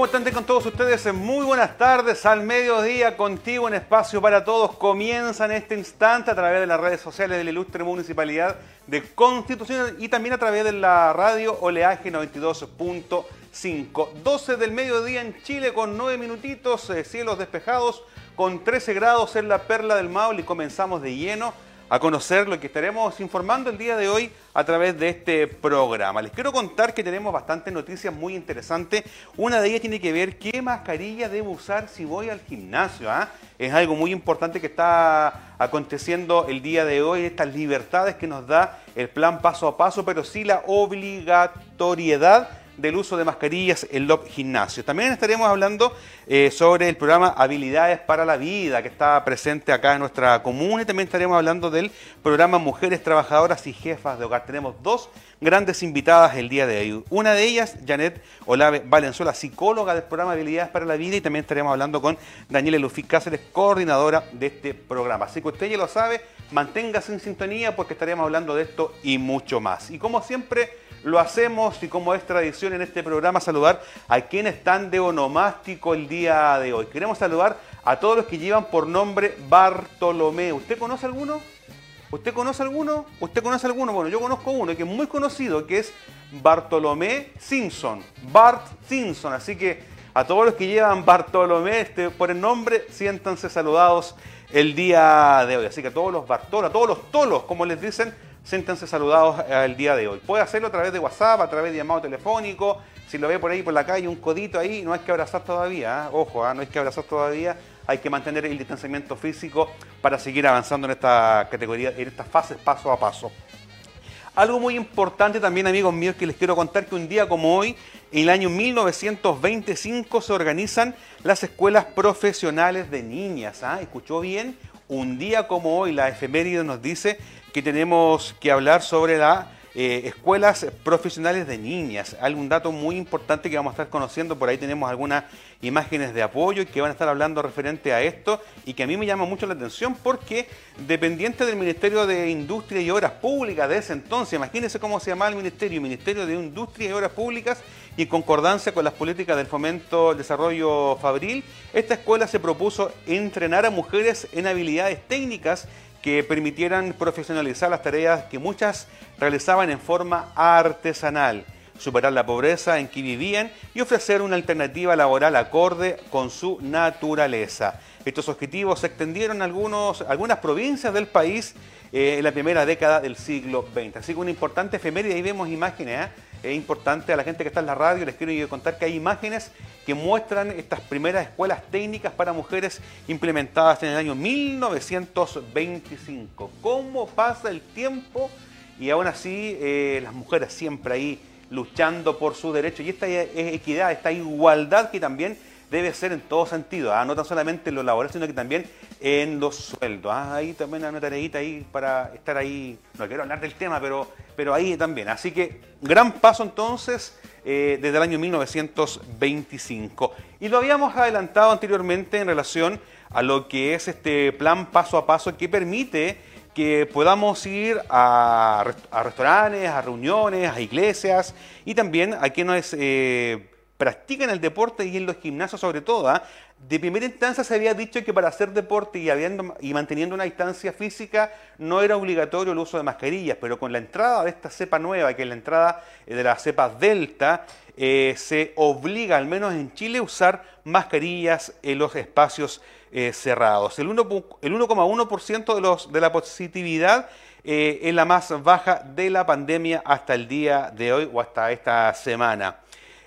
¿Cómo están con todos ustedes? Muy buenas tardes al mediodía contigo, un espacio para todos. Comienza en este instante a través de las redes sociales de la ilustre municipalidad de Constitución y también a través de la radio Oleaje 92.5. 12 del mediodía en Chile con 9 minutitos, eh, cielos despejados, con 13 grados en la perla del Maule y comenzamos de lleno a conocer lo que estaremos informando el día de hoy a través de este programa. Les quiero contar que tenemos bastantes noticias muy interesantes. Una de ellas tiene que ver qué mascarilla debo usar si voy al gimnasio. ¿ah? Es algo muy importante que está aconteciendo el día de hoy, estas libertades que nos da el plan paso a paso, pero sí la obligatoriedad del uso de mascarillas en los gimnasios. También estaremos hablando eh, sobre el programa Habilidades para la Vida, que está presente acá en nuestra comuna, y también estaremos hablando del programa Mujeres Trabajadoras y Jefas de Hogar. Tenemos dos grandes invitadas el día de hoy. Una de ellas, Janet Olave Valenzuela, psicóloga del programa Habilidades para la Vida, y también estaremos hablando con Daniela Lufi Cáceres, coordinadora de este programa. Así que usted ya lo sabe, manténgase en sintonía porque estaremos hablando de esto y mucho más. Y como siempre, lo hacemos y como es tradición en este programa saludar a quienes están de onomástico el día de hoy. Queremos saludar a todos los que llevan por nombre Bartolomé. ¿Usted conoce alguno? ¿Usted conoce alguno? ¿Usted conoce alguno? Bueno, yo conozco uno que es muy conocido, que es Bartolomé Simpson. Bart Simpson. Así que a todos los que llevan Bartolomé este, por el nombre, siéntanse saludados el día de hoy. Así que a todos los Bartolos, a todos los tolos, como les dicen, siéntanse saludados el día de hoy. Puede hacerlo a través de WhatsApp, a través de llamado telefónico. Si lo ve por ahí por la calle, un codito ahí, no hay que abrazar todavía. ¿eh? Ojo, ¿eh? no hay que abrazar todavía. Hay que mantener el distanciamiento físico para seguir avanzando en esta categoría, en estas fases paso a paso. Algo muy importante también, amigos míos, que les quiero contar que un día como hoy, en el año 1925, se organizan las escuelas profesionales de niñas. ¿ah? ¿Escuchó bien? Un día como hoy, la efeméride nos dice que tenemos que hablar sobre las eh, escuelas profesionales de niñas. Algún dato muy importante que vamos a estar conociendo, por ahí tenemos algunas imágenes de apoyo que van a estar hablando referente a esto y que a mí me llama mucho la atención porque dependiente del Ministerio de Industria y Obras Públicas de ese entonces, imagínense cómo se llamaba el Ministerio, Ministerio de Industria y Obras Públicas y concordancia con las políticas del fomento del desarrollo fabril, esta escuela se propuso entrenar a mujeres en habilidades técnicas que permitieran profesionalizar las tareas que muchas realizaban en forma artesanal, superar la pobreza en que vivían y ofrecer una alternativa laboral acorde con su naturaleza. Estos objetivos se extendieron a algunos, algunas provincias del país eh, en la primera década del siglo XX. Así que una importante efeméride, ahí vemos imágenes, ¿eh? Es importante a la gente que está en la radio, les quiero contar que hay imágenes que muestran estas primeras escuelas técnicas para mujeres implementadas en el año 1925. ¿Cómo pasa el tiempo? Y aún así eh, las mujeres siempre ahí luchando por sus derechos. Y esta equidad, esta igualdad que también debe ser en todo sentido, ¿ah? no tan solamente en lo laboral, sino que también en los sueldos. ¿ah? Ahí también hay una tareita ahí para estar ahí, no quiero hablar del tema, pero, pero ahí también. Así que gran paso entonces eh, desde el año 1925. Y lo habíamos adelantado anteriormente en relación a lo que es este plan paso a paso que permite que podamos ir a, restaurantes, a reuniones, a iglesias y también a quienes eh, practican el deporte y en los gimnasios sobre todo. ¿ah? De primera instancia se había dicho que para hacer deporte y, habiendo, y manteniendo una distancia física no era obligatorio el uso de mascarillas, pero con la entrada de esta cepa nueva, que es la entrada eh, de la cepa Delta, eh, se obliga, al menos en Chile, a usar mascarillas en los espacios eh, cerrados. El 1,1% de, los, de la positividad es la más baja de la pandemia hasta el día de hoy o hasta esta semana.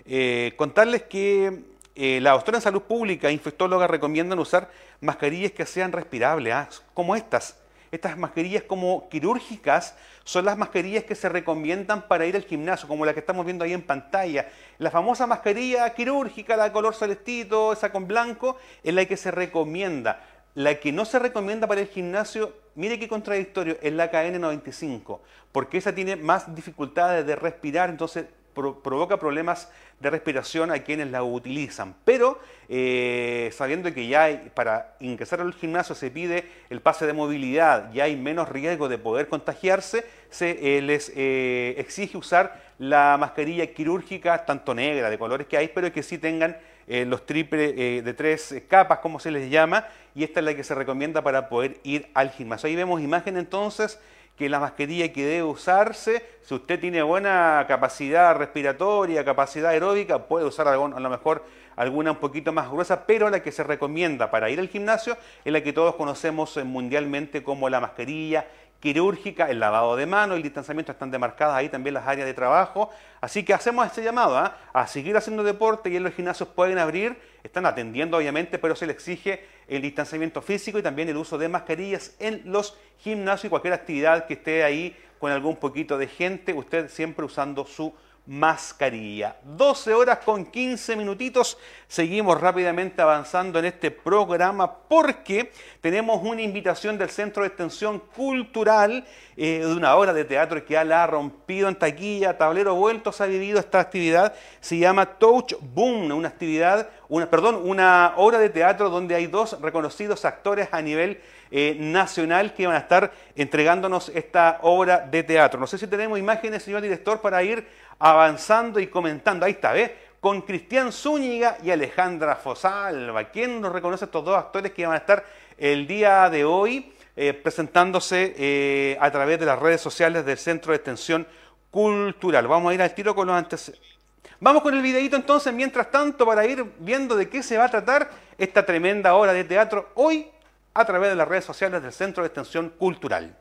Eh, contarles que eh, la doctora en salud pública infectóloga recomiendan usar mascarillas que sean respirables, ¿ah? como estas. estas mascarillas como quirúrgicas son las mascarillas que se recomiendan para ir al gimnasio, como la que estamos viendo ahí en pantalla. La famosa mascarilla quirúrgica, la de color celestito, esa con blanco, es la que se recomienda. La que no se recomienda para el gimnasio, mire qué contradictorio, es la KN95, porque esa tiene más dificultades de respirar, entonces provoca problemas de respiración a quienes la utilizan. Pero eh, sabiendo que ya hay, para ingresar al gimnasio se pide el pase de movilidad, ya hay menos riesgo de poder contagiarse, se eh, les eh, exige usar la mascarilla quirúrgica, tanto negra, de colores que hay, pero que sí tengan los triples de tres capas, como se les llama, y esta es la que se recomienda para poder ir al gimnasio. Ahí vemos imagen entonces que la mascarilla que debe usarse, si usted tiene buena capacidad respiratoria, capacidad aeróbica, puede usar a lo mejor alguna un poquito más gruesa, pero la que se recomienda para ir al gimnasio es la que todos conocemos mundialmente como la mascarilla quirúrgica, el lavado de manos, el distanciamiento, están demarcadas ahí también las áreas de trabajo. Así que hacemos este llamado ¿ah? a seguir haciendo deporte y en los gimnasios pueden abrir, están atendiendo obviamente, pero se les exige el distanciamiento físico y también el uso de mascarillas en los gimnasios y cualquier actividad que esté ahí con algún poquito de gente, usted siempre usando su mascarilla. 12 horas con 15 minutitos. Seguimos rápidamente avanzando en este programa porque tenemos una invitación del Centro de Extensión Cultural eh, de una obra de teatro que ya la ha rompido en taquilla, tablero vuelto, se ha vivido esta actividad. Se llama Touch Boom, una actividad, una, perdón, una obra de teatro donde hay dos reconocidos actores a nivel eh, nacional que van a estar entregándonos esta obra de teatro. No sé si tenemos imágenes, señor director, para ir avanzando y comentando. Ahí está, ¿ves? Con Cristian Zúñiga y Alejandra Fosalva. ¿Quién nos reconoce estos dos actores que van a estar el día de hoy eh, presentándose eh, a través de las redes sociales del Centro de Extensión Cultural? Vamos a ir al tiro con los antecedentes. Vamos con el videito entonces, mientras tanto, para ir viendo de qué se va a tratar esta tremenda obra de teatro hoy a través de las redes sociales del Centro de Extensión Cultural.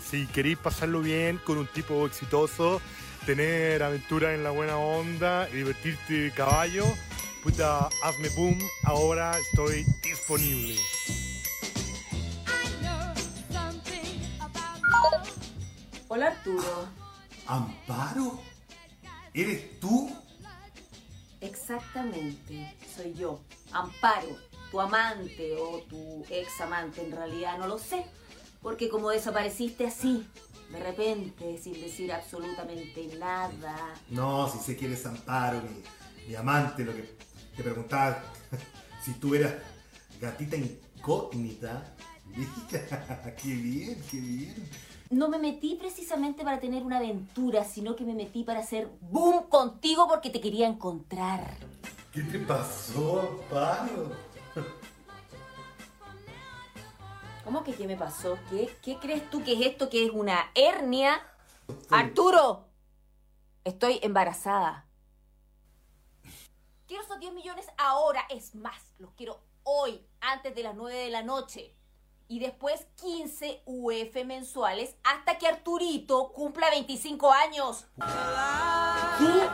Si queréis pasarlo bien con un tipo exitoso, tener aventuras en la buena onda y divertirte caballo, puta, hazme boom, ahora estoy disponible. Hola Arturo. ¿Amparo? ¿Eres tú? Exactamente, soy yo. Amparo, tu amante o tu ex amante, en realidad no lo sé porque como desapareciste así, de repente, sin decir absolutamente nada. No, si sé que eres Amparo, mi, amante, lo que te preguntaba, si tú eras gatita incógnita. qué bien, qué bien. No me metí precisamente para tener una aventura, sino que me metí para hacer boom contigo porque te quería encontrar. ¿Qué te pasó, Amparo? ¿Cómo que qué me pasó? ¿Qué, ¿Qué crees tú que es esto que es una hernia? Arturo, estoy embarazada. Quiero esos 10 millones ahora, es más, los quiero hoy, antes de las 9 de la noche. Y después 15 UF mensuales hasta que Arturito cumpla 25 años. ¿Qué?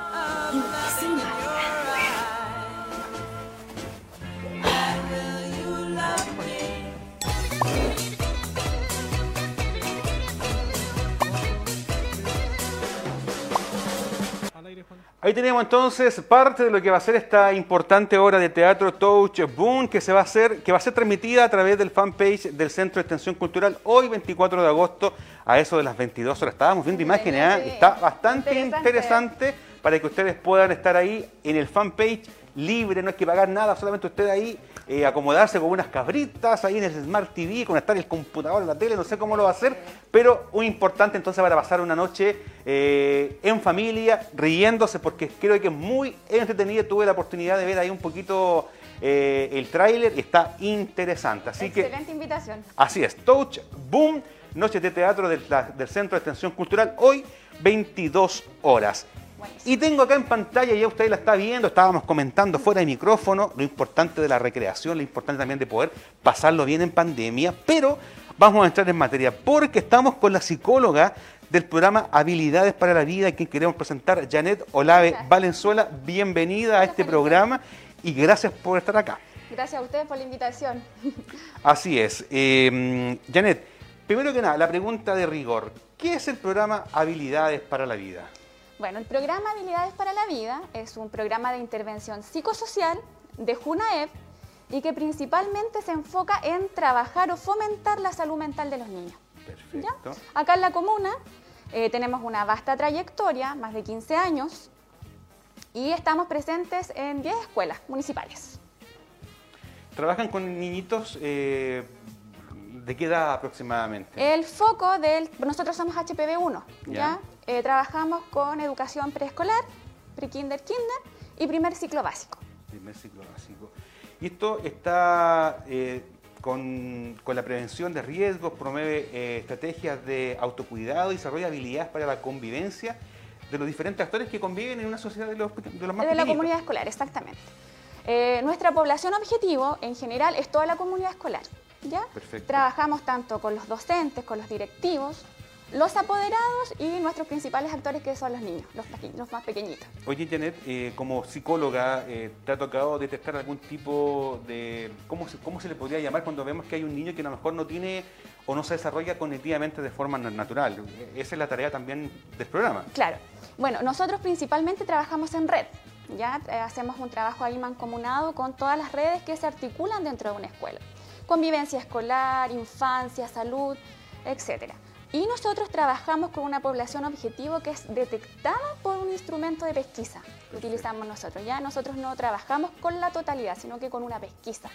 Ahí tenemos entonces parte de lo que va a ser esta importante obra de teatro Touch Boom que se va a hacer, que va a ser transmitida a través del fanpage del Centro de Extensión Cultural hoy 24 de agosto a eso de las 22 horas. Estábamos viendo imágenes, ¿eh? está bastante interesante para que ustedes puedan estar ahí en el fanpage libre, no hay que pagar nada, solamente usted ahí eh, acomodarse con unas cabritas ahí en el Smart TV, conectar el computador, la tele, no sé cómo lo va a hacer, pero muy importante entonces para pasar una noche eh, en familia, riéndose, porque creo que es muy entretenido. Tuve la oportunidad de ver ahí un poquito eh, el tráiler y está interesante. Así Excelente invitación. Así es, Touch Boom, noche de teatro del, del Centro de Extensión Cultural, hoy 22 horas. Y tengo acá en pantalla, ya usted la está viendo, estábamos comentando fuera de micrófono, lo importante de la recreación, lo importante también de poder pasarlo bien en pandemia, pero vamos a entrar en materia porque estamos con la psicóloga del programa Habilidades para la Vida, quien queremos presentar, Janet Olave Valenzuela. Bienvenida a este programa y gracias por estar acá. Gracias a ustedes por la invitación. Así es. Eh, Janet, primero que nada, la pregunta de rigor. ¿Qué es el programa Habilidades para la Vida? Bueno, el programa Habilidades para la Vida es un programa de intervención psicosocial de JUNAEP y que principalmente se enfoca en trabajar o fomentar la salud mental de los niños. Perfecto. Acá en la comuna eh, tenemos una vasta trayectoria, más de 15 años, y estamos presentes en 10 escuelas municipales. ¿Trabajan con niñitos eh, de qué edad aproximadamente? El foco del... Nosotros somos HPV1, ¿ya? Ya. Eh, trabajamos con educación preescolar, pre-kinder, kinder y primer ciclo básico. Primer ciclo básico. Y esto está eh, con, con la prevención de riesgos, promueve eh, estrategias de autocuidado y desarrolla habilidades para la convivencia de los diferentes actores que conviven en una sociedad de los, de los más de la comunidad escolar, exactamente. Eh, nuestra población objetivo en general es toda la comunidad escolar. ¿Ya? Perfecto. Trabajamos tanto con los docentes, con los directivos, los apoderados y nuestros principales actores que son los niños, los, los más pequeñitos. Oye, Janet, eh, como psicóloga, eh, ¿te ha tocado detectar algún tipo de... ¿cómo se, ¿Cómo se le podría llamar cuando vemos que hay un niño que a lo mejor no tiene o no se desarrolla cognitivamente de forma na- natural? Esa es la tarea también del programa. Claro. Bueno, nosotros principalmente trabajamos en red. Ya Eh, hacemos un trabajo ahí mancomunado con todas las redes que se articulan dentro de una escuela. Convivencia escolar, infancia, salud, etcétera. Y nosotros trabajamos con una población objetivo que es detectada por un instrumento de pesquisa que utilizamos nosotros. Ya nosotros no trabajamos con la totalidad, sino que con una pesquisa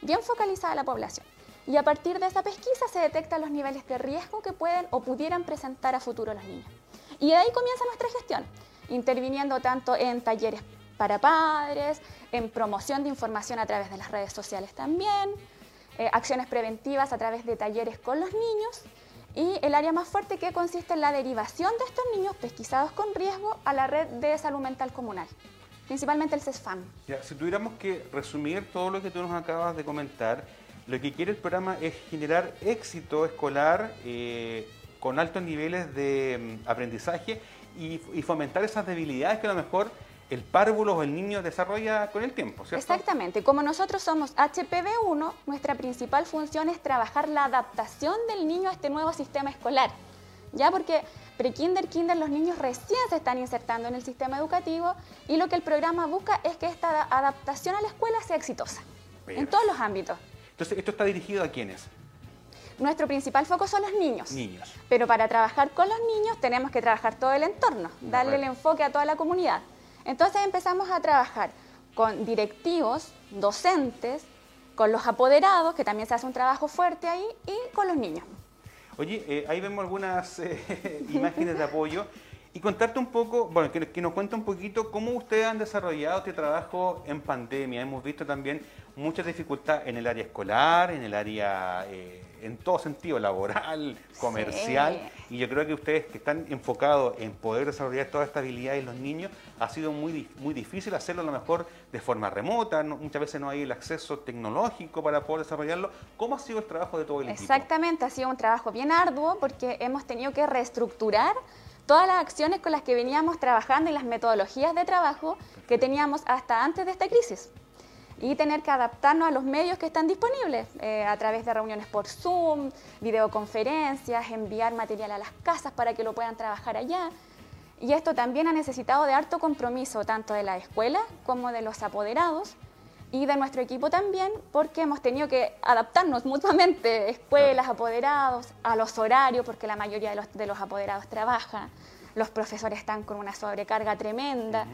bien focalizada a la población. Y a partir de esa pesquisa se detectan los niveles de riesgo que pueden o pudieran presentar a futuro los niños. Y de ahí comienza nuestra gestión, interviniendo tanto en talleres para padres, en promoción de información a través de las redes sociales también, eh, acciones preventivas a través de talleres con los niños y el área más fuerte que consiste en la derivación de estos niños pesquisados con riesgo a la red de salud mental comunal, principalmente el CESFAM. Ya, si tuviéramos que resumir todo lo que tú nos acabas de comentar, lo que quiere el programa es generar éxito escolar eh, con altos niveles de mm, aprendizaje y, y fomentar esas debilidades que a lo mejor el párvulo o el niño desarrolla con el tiempo, ¿cierto? Exactamente. Como nosotros somos HPV1, nuestra principal función es trabajar la adaptación del niño a este nuevo sistema escolar. Ya porque pre-kinder, kinder, los niños recién se están insertando en el sistema educativo y lo que el programa busca es que esta ada- adaptación a la escuela sea exitosa en Perfecto. todos los ámbitos. Entonces, ¿esto está dirigido a quiénes? Nuestro principal foco son los niños. Niños. Pero para trabajar con los niños tenemos que trabajar todo el entorno, darle el enfoque a toda la comunidad. Entonces empezamos a trabajar con directivos, docentes, con los apoderados, que también se hace un trabajo fuerte ahí, y con los niños. Oye, eh, ahí vemos algunas eh, imágenes de apoyo y contarte un poco, bueno, que, que nos cuente un poquito cómo ustedes han desarrollado este trabajo en pandemia. Hemos visto también mucha dificultad en el área escolar, en el área, eh, en todo sentido, laboral, comercial. Y yo creo que ustedes que están enfocados en poder desarrollar toda esta habilidad en los niños, ha sido muy, muy difícil hacerlo a lo mejor de forma remota, no- muchas veces no hay el acceso tecnológico para poder desarrollarlo. ¿Cómo ha sido el trabajo de todo el equipo? Exactamente, ha sido un trabajo bien arduo porque hemos tenido que reestructurar todas las acciones con las que veníamos trabajando y las metodologías de trabajo que teníamos hasta antes de esta crisis. Y tener que adaptarnos a los medios que están disponibles eh, a través de reuniones por Zoom, videoconferencias, enviar material a las casas para que lo puedan trabajar allá. Y esto también ha necesitado de harto compromiso tanto de la escuela como de los apoderados y de nuestro equipo también, porque hemos tenido que adaptarnos mutuamente, escuelas, apoderados, a los horarios, porque la mayoría de los, de los apoderados trabaja, los profesores están con una sobrecarga tremenda.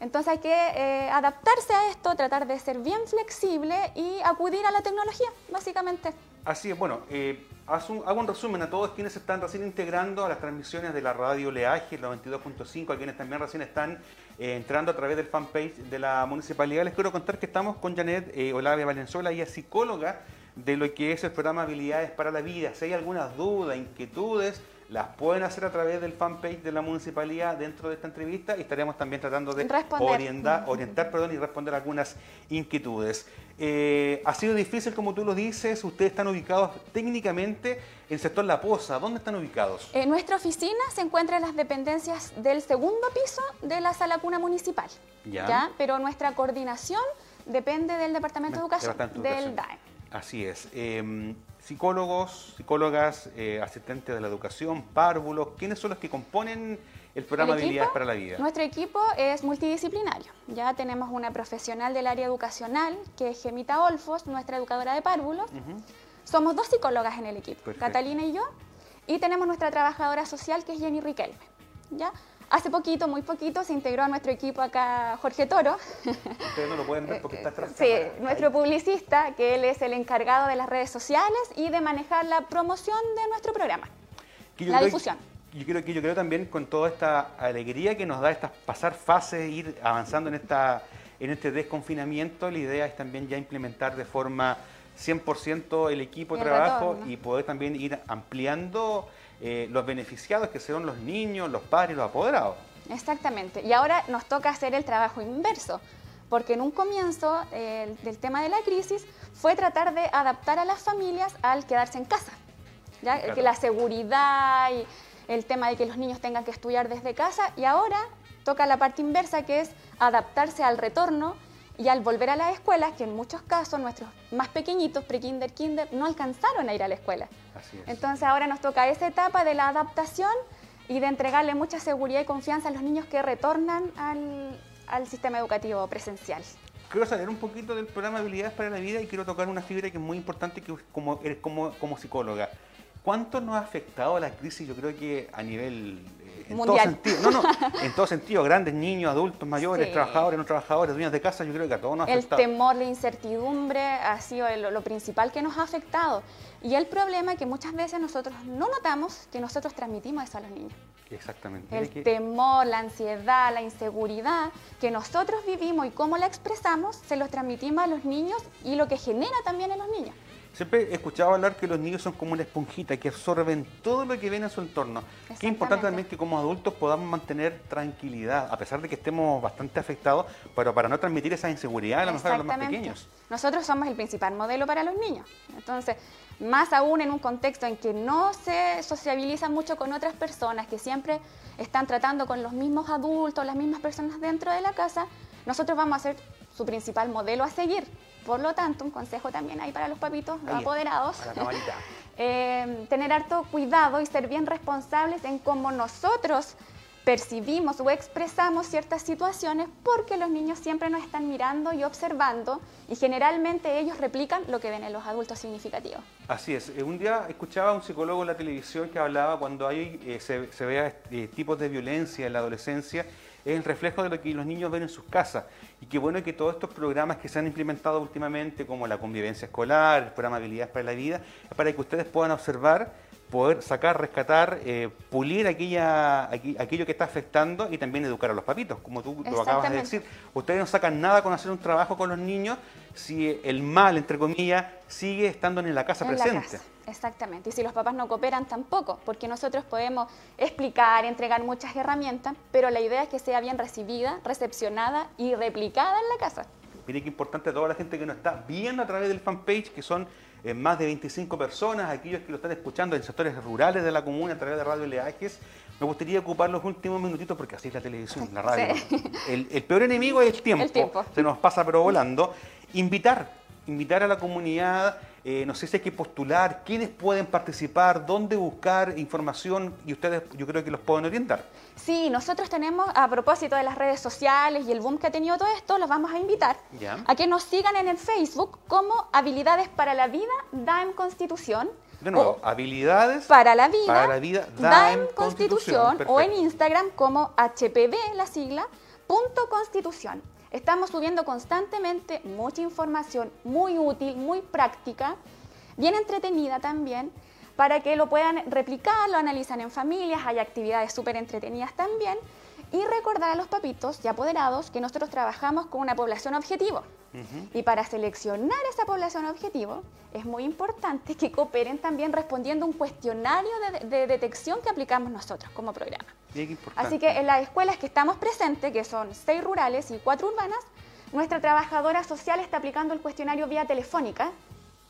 Entonces hay que eh, adaptarse a esto, tratar de ser bien flexible y acudir a la tecnología, básicamente. Así es, bueno, eh, hago un resumen a todos quienes están recién integrando a las transmisiones de la radio Leaje, el 92.5, a quienes también recién están eh, entrando a través del fanpage de la municipalidad. Les quiero contar que estamos con Janet eh, Olave Valenzuela, ella es psicóloga de lo que es el programa Habilidades para la Vida. Si hay algunas dudas, inquietudes, las pueden hacer a través del fanpage de la municipalidad dentro de esta entrevista y estaremos también tratando de orientar, orientar perdón, y responder algunas inquietudes. Eh, ha sido difícil, como tú lo dices, ustedes están ubicados técnicamente en el sector La Poza. ¿Dónde están ubicados? Eh, nuestra oficina se encuentra en las dependencias del segundo piso de la sala cuna municipal. Ya. Pero nuestra coordinación depende del Departamento de Educación, de del. DAE. Así es. Eh, psicólogos, psicólogas, eh, asistentes de la educación, párvulos, ¿quiénes son los que componen el programa El equipo, Habilidades para la Vida? Nuestro equipo es multidisciplinario. Ya tenemos una profesional del área educacional, que es Gemita Olfos, nuestra educadora de párvulos. Somos dos psicólogas en el equipo, Perfecto. Catalina y yo. Y tenemos nuestra trabajadora social, que es Jenny Riquelme. ¿ya? Hace poquito, muy poquito, se integró a nuestro equipo acá Jorge Toro. Ustedes no lo pueden ver porque está atrás. Sí, nuestro publicista, que él es el encargado de las redes sociales y de manejar la promoción de nuestro programa. La creo- difusión. Yo creo que yo creo también con toda esta alegría que nos da estas pasar fases, ir avanzando en esta en este desconfinamiento, la idea es también ya implementar de forma 100% el equipo de trabajo retorno. y poder también ir ampliando eh, los beneficiados que serán los niños, los padres los apoderados. Exactamente. Y ahora nos toca hacer el trabajo inverso, porque en un comienzo eh, del tema de la crisis fue tratar de adaptar a las familias al quedarse en casa. ¿ya? Claro. Que la seguridad y el tema de que los niños tengan que estudiar desde casa y ahora toca la parte inversa que es adaptarse al retorno y al volver a las escuelas, que en muchos casos nuestros más pequeñitos, pre-kinder, kinder, no alcanzaron a ir a la escuela. Así es. Entonces ahora nos toca esa etapa de la adaptación y de entregarle mucha seguridad y confianza a los niños que retornan al, al sistema educativo presencial. Quiero saber un poquito del programa Habilidades para la Vida y quiero tocar una fibra que es muy importante que como, eres como, como psicóloga. ¿Cuánto nos ha afectado la crisis? Yo creo que a nivel... en todo sentido, no, no, en todo sentido, grandes, niños, adultos, mayores, Sí. trabajadores, no trabajadores, dueños de casa, yo creo que a todos nos ha El afectado. temor, la incertidumbre ha sido el- lo principal que nos ha afectado. Y el problema es que muchas veces nosotros no notamos que nosotros transmitimos eso a los niños. Exactamente. El que- temor, la ansiedad, la inseguridad que nosotros vivimos y cómo la expresamos, se los transmitimos a los niños y lo que genera también en los niños. Siempre he escuchado hablar que los niños son como una esponjita que absorben todo lo que ven en su entorno. Qué importante también que como adultos podamos mantener tranquilidad, a pesar de que estemos bastante afectados, pero para no transmitir esa inseguridad a lo mejor a los más pequeños. Nosotros somos el principal modelo para los niños. Entonces, más aún en un contexto en que no se sociabiliza mucho con otras personas, que siempre están tratando con los mismos adultos, las mismas personas dentro de la casa, nosotros vamos a ser su principal modelo a seguir. Por lo tanto, un consejo también hay para los papitos, los Ahí, apoderados. Eh, tener harto cuidado y ser bien responsables en cómo nosotros percibimos o expresamos ciertas situaciones porque los niños siempre nos están mirando y observando y generalmente ellos replican lo que ven en los adultos significativos. Así es. Eh, Un día escuchaba a un psicólogo en la televisión que hablaba cuando hay, eh, se, se vea eh, tipos de violencia en la adolescencia, es el reflejo de lo que los niños ven en sus casas. Y qué bueno que todos estos programas que se han implementado últimamente, como la convivencia escolar, el programa Habilidades para la Vida, es para que ustedes puedan observar, poder sacar, rescatar, eh, pulir aquella, aquello que está afectando y también educar a los papitos, como tú lo acabas de decir. Ustedes no sacan nada con hacer un trabajo con los niños si el mal, entre comillas, sigue estando en la casa en la presente. casa. Exactamente. Y si los papás no cooperan tampoco, porque nosotros podemos explicar, entregar muchas herramientas, pero la idea es que sea bien recibida, recepcionada y replicada en la casa. Mire qué importante a toda la gente que nos está viendo a través del fanpage, que son eh, más de 25 personas, aquellos que lo están escuchando en sectores rurales de la comuna a través de Radio Leajes. Me gustaría ocupar los últimos minutitos porque así es la televisión, la radio. Sí. El, el peor enemigo es el tiempo. El tiempo. Se nos pasa pero volando. Invitar, invitar a la comunidad, eh, no sé si hay que postular, quiénes pueden participar, dónde buscar información y ustedes yo creo que los pueden orientar. Sí, nosotros tenemos, a propósito de las redes sociales y el boom que ha tenido todo esto, los vamos a invitar Ya. a que nos sigan en el Facebook como Habilidades para la Vida, DAEM Constitución. De nuevo, o habilidades para la vida, para la vida, DAEM Constitución, Constitución, o en. Instagram como HPV, la sigla, punto Constitución. Estamos subiendo constantemente mucha información muy útil, muy práctica, bien entretenida también, para que lo puedan replicar, lo analizan en familias, hay actividades súper entretenidas también. Y recordar a los papitos y apoderados que nosotros trabajamos con una población objetivo. Y para seleccionar esa población objetivo, es muy importante que cooperen también respondiendo un cuestionario de, de detección que aplicamos nosotros como programa. Bien importante. Así que en las escuelas que estamos presentes, que son seis rurales y cuatro urbanas, nuestra trabajadora social está aplicando el cuestionario vía telefónica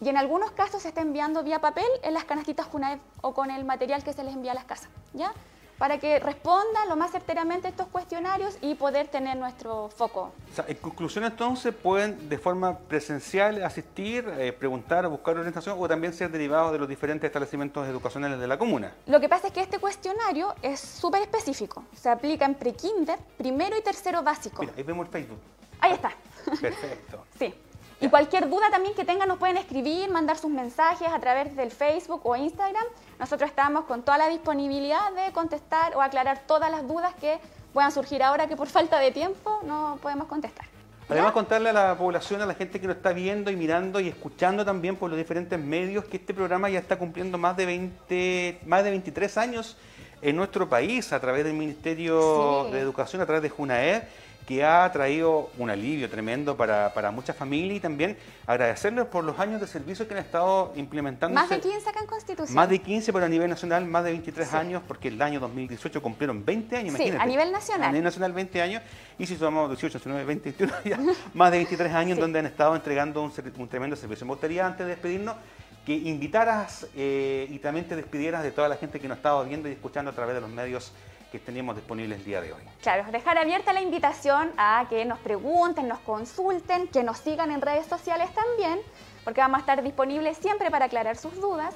y en algunos casos se está enviando vía papel en las canastitas Junaev o con el material que se les envía a las casas, ¿ya? Para que respondan lo más certeramente estos cuestionarios y poder tener nuestro foco. O sea, en conclusión, entonces, pueden de forma presencial asistir, eh, preguntar, buscar orientación o también ser derivados de los diferentes establecimientos educacionales de la comuna. Lo que pasa es que este cuestionario es súper específico. Se aplica en prekinder, primero y tercero básico. Mira, ahí vemos el Facebook. Ahí está. Perfecto. Sí. Y cualquier duda también que tengan nos pueden escribir, mandar sus mensajes a través del Facebook o Instagram. Nosotros estamos con toda la disponibilidad de contestar o aclarar todas las dudas que puedan surgir ahora que por falta de tiempo no podemos contestar. Además, contarle a la población, a la gente que lo está viendo y mirando y escuchando también por los diferentes medios, que este programa ya está cumpliendo más de 20, más de 23 años en nuestro país a través del Ministerio Sí. de Educación, a través de JUNAED, que ha traído un alivio tremendo para, para muchas familias y también agradecerles por los años de servicio que han estado implementando. Más de 15 acá en Constitución. Más de 15, pero a nivel nacional más de 23 Sí. años, porque el año 2018 cumplieron 20 años, Sí, imagínate. a nivel nacional. A nivel nacional 20 años, y si sumamos 18, 19, 20, 21, ya más de 23 años Sí. donde han estado entregando un tremendo servicio. Me gustaría, antes de despedirnos, que invitaras eh, y también te despidieras de toda la gente que nos estaba viendo y escuchando a través de los medios que tenemos disponibles el día de hoy. Claro, dejar abierta la invitación a que nos pregunten, nos consulten, que nos sigan en redes sociales también, porque vamos a estar disponibles siempre para aclarar sus dudas,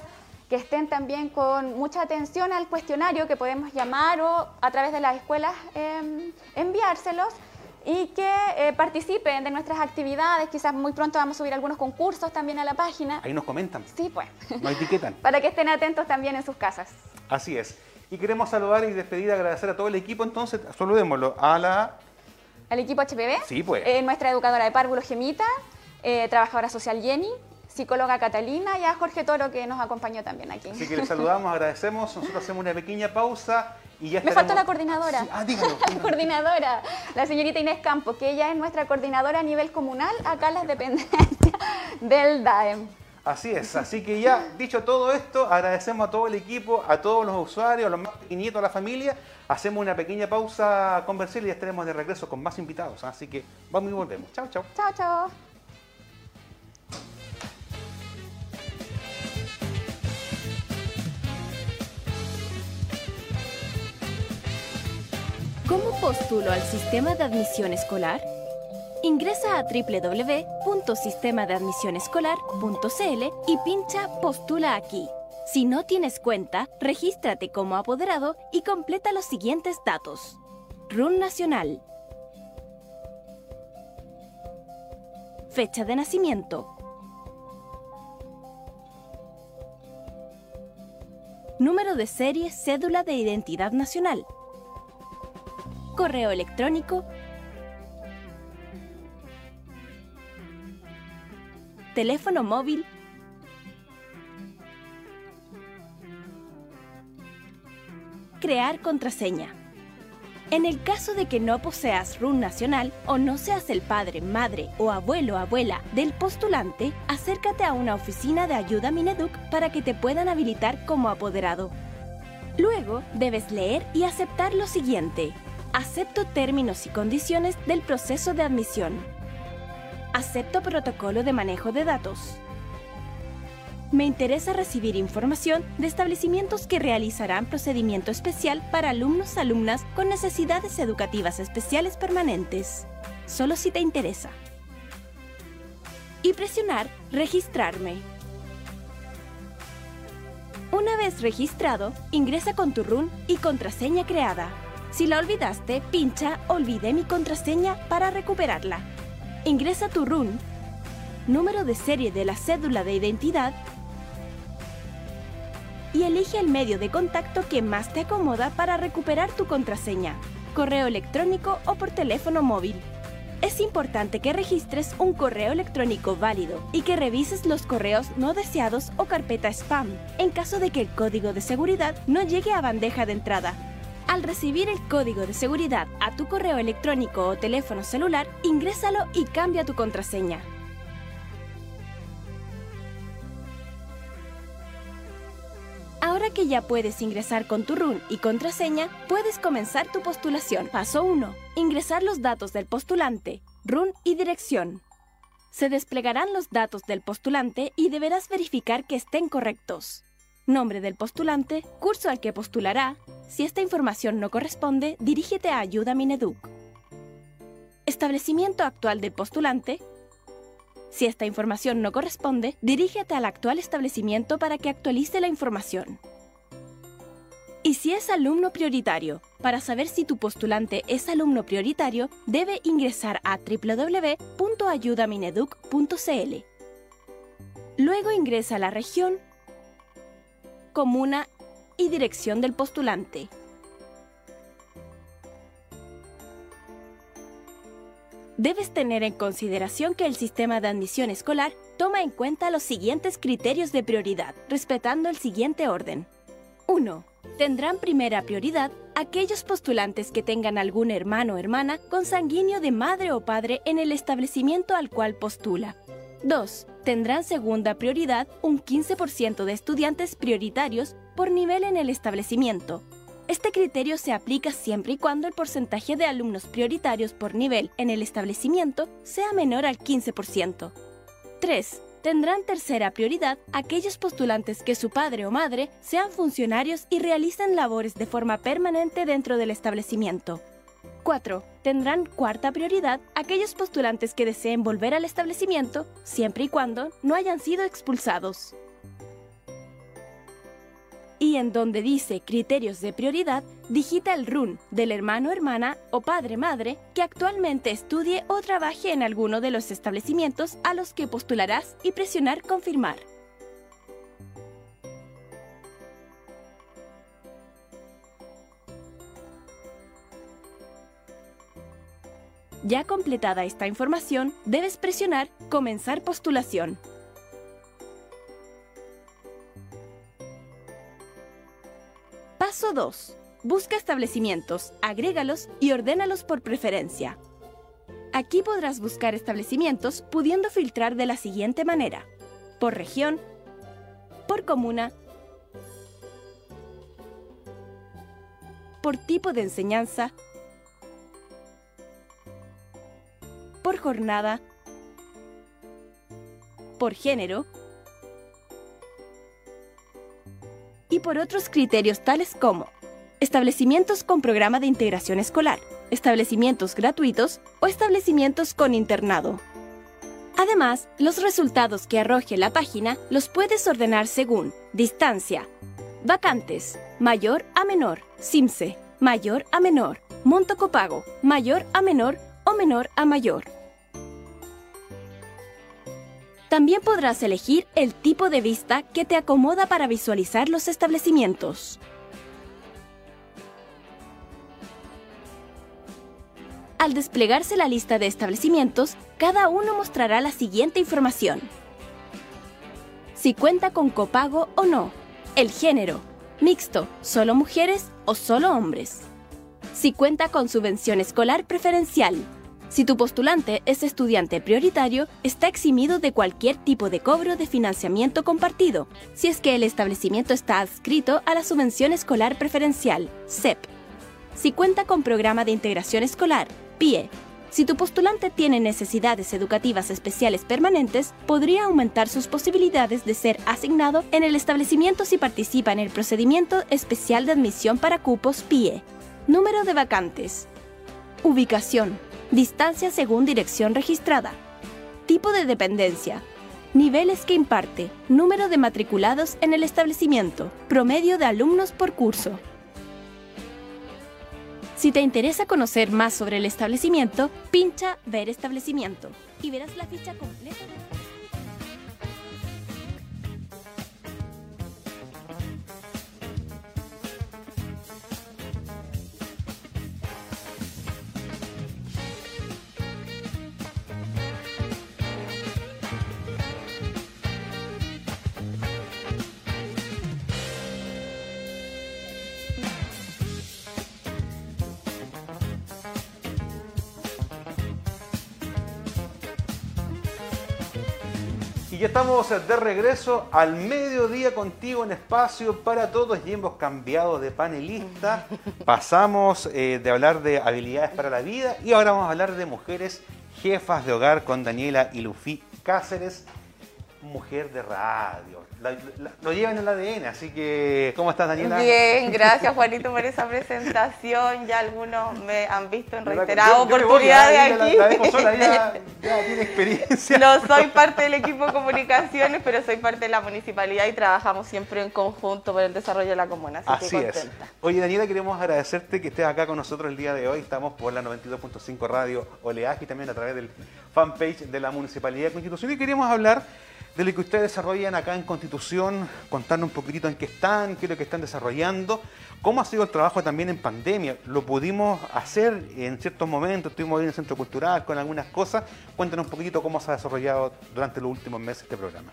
que estén también con mucha atención al cuestionario que podemos llamar o a través de las escuelas eh, enviárselos y que eh, participen de nuestras actividades. Quizás muy pronto vamos a subir algunos concursos también a la página. Ahí nos comentan, Sí, pues, nos etiquetan. para que estén atentos también en sus casas. Así es. Y queremos saludar y despedir, agradecer a todo el equipo, entonces saludémoslo a la... Al equipo HPV, Sí, pues. eh, nuestra educadora de párvulo Gemita, eh, trabajadora social Jenny, psicóloga Catalina y a Jorge Toro que nos acompañó también aquí. Así que les saludamos, agradecemos, nosotros hacemos una pequeña pausa y ya Me estaremos- faltó la coordinadora. Sí, Ah, dígalo. La coordinadora, la señorita Inés Campos, que ella es nuestra coordinadora a nivel comunal acá en las dependencias del DAEM. Así es, así que ya dicho todo esto, agradecemos a todo el equipo, a todos los usuarios, a los más pequeñitos, a la familia. Hacemos una pequeña pausa comercial y ya estaremos de regreso con más invitados. Así que vamos y volvemos. Chao, chao. Chao, chao. ¿Cómo postulo al sistema de admisión escolar? Ingresa a www.sistemadeadmisionescolar.cl y pincha Postula aquí. Si no tienes cuenta, regístrate como apoderado y completa los siguientes datos. RUN nacional. Fecha de nacimiento. Número de serie Cédula de Identidad Nacional. Correo electrónico. Teléfono móvil. Crear contraseña. En el caso de que no poseas RUN nacional o no seas el padre, madre o abuelo abuela del postulante, acércate a una oficina de ayuda Mineduc para que te puedan habilitar como apoderado. Luego debes leer y aceptar lo siguiente. Acepto términos y condiciones del proceso de admisión. Acepto protocolo de manejo de datos. Me interesa recibir información de establecimientos que realizarán procedimiento especial para alumnos alumnas con necesidades educativas especiales permanentes. Solo si te interesa. Y presionar Registrarme. Una vez registrado, ingresa con tu RUN y contraseña creada. Si la olvidaste, pincha Olvidé mi contraseña para recuperarla. Ingresa tu RUN, número de serie de la cédula de identidad y elige el medio de contacto que más te acomoda para recuperar tu contraseña, correo electrónico o por teléfono móvil. Es importante que registres un correo electrónico válido y que revises los correos no deseados o carpeta spam en caso de que el código de seguridad no llegue a bandeja de entrada. Al recibir el código de seguridad a tu correo electrónico o teléfono celular, ingrésalo y cambia tu contraseña. Ahora que ya puedes ingresar con tu RUN y contraseña, puedes comenzar tu postulación. Paso 1. Ingresar los datos del postulante, RUN y dirección. Se desplegarán los datos del postulante y deberás verificar que estén correctos. Nombre del postulante, curso al que postulará. Si esta información no corresponde, dirígete a Ayuda Mineduc. Establecimiento actual del postulante, si esta información no corresponde, dirígete al actual establecimiento para que actualice la información. Y si es alumno prioritario, para saber si tu postulante es alumno prioritario, debe ingresar a www.ayudamineduc.cl. Luego ingresa a la región, comuna y dirección del postulante. Debes tener en consideración que el sistema de admisión escolar toma en cuenta los siguientes criterios de prioridad, respetando el siguiente orden. 1. Tendrán primera prioridad aquellos postulantes que tengan algún hermano o hermana consanguíneo de madre o padre en el establecimiento al cual postula. 2. Tendrán segunda prioridad un 15% de estudiantes prioritarios por nivel en el establecimiento, este criterio se aplica siempre y cuando el porcentaje de alumnos prioritarios por nivel en el establecimiento sea menor al 15%. 3. Tendrán tercera prioridad aquellos postulantes que su padre o madre sean funcionarios y realicen labores de forma permanente dentro del establecimiento. 4. Tendrán cuarta prioridad aquellos postulantes que deseen volver al establecimiento siempre y cuando no hayan sido expulsados y en donde dice criterios de prioridad, digita el RUN del hermano, hermana o padre, madre que actualmente estudie o trabaje en alguno de los establecimientos a los que postularás y presionar confirmar. Ya completada esta información, debes presionar Comenzar postulación. Paso 2. Busca establecimientos, agrégalos y ordénalos por preferencia. Aquí podrás buscar establecimientos pudiendo filtrar de la siguiente manera. Por región, por comuna, por tipo de enseñanza, por jornada, por género, y por otros criterios tales como establecimientos con programa de integración escolar, establecimientos gratuitos o establecimientos con internado. Además, los resultados que arroje la página los puedes ordenar según distancia, vacantes, mayor a menor, SIMSE, mayor a menor, monto copago, mayor a menor o menor a mayor. También podrás elegir el tipo de vista que te acomoda para visualizar los establecimientos. Al desplegarse la lista de establecimientos, cada uno mostrará la siguiente información. Si cuenta con copago o no, el género, mixto, solo mujeres o solo hombres. Si cuenta con subvención escolar preferencial, si tu postulante es estudiante prioritario, está eximido de cualquier tipo de cobro de financiamiento compartido, si es que el establecimiento está adscrito a la Subvención Escolar Preferencial, SEP. Si cuenta con programa de integración escolar, PIE. Si tu postulante tiene necesidades educativas especiales permanentes, podría aumentar sus posibilidades de ser asignado en el establecimiento si participa en el procedimiento especial de admisión para cupos PIE. Número de vacantes. Ubicación Distancia según dirección registrada. Tipo de dependencia. Niveles que imparte. Número de matriculados en el establecimiento. Promedio de alumnos por curso. Si te interesa conocer más sobre el establecimiento, pincha Ver establecimiento y verás la ficha completa de... Y estamos de regreso al mediodía contigo en espacio para todos y hemos cambiado de panelista. Pasamos eh, de hablar de habilidades para la vida y ahora vamos a hablar de mujeres jefas de hogar con Daniela y Lufi Cáceres, mujer de radio. La- la- lo llevan en el ADN, así que ¿cómo estás Daniela? Bien, gracias Juanito por esa presentación. Ya algunos me han visto en reiteradas oportunidades aquí. La, dejo sola, ya, ya tiene experiencia. No soy parte del equipo de comunicaciones, pero soy parte de la municipalidad y trabajamos siempre en conjunto por el desarrollo de la comuna. Así, Así que es. contenta. Oye, Daniela, queremos agradecerte que estés acá con nosotros el día de hoy. Estamos por la 92.5 Radio Oleaje y también a través del fanpage de la Municipalidad de Constitución. Y queremos hablar de lo que ustedes desarrollan acá en Constitución, contarnos un poquitito en qué están, qué es lo que están desarrollando, cómo ha sido el trabajo también en pandemia. Lo pudimos hacer en ciertos momentos, estuvimos en el Centro Cultural con algunas cosas. Cuéntanos un poquitito cómo se ha desarrollado durante los últimos meses este programa.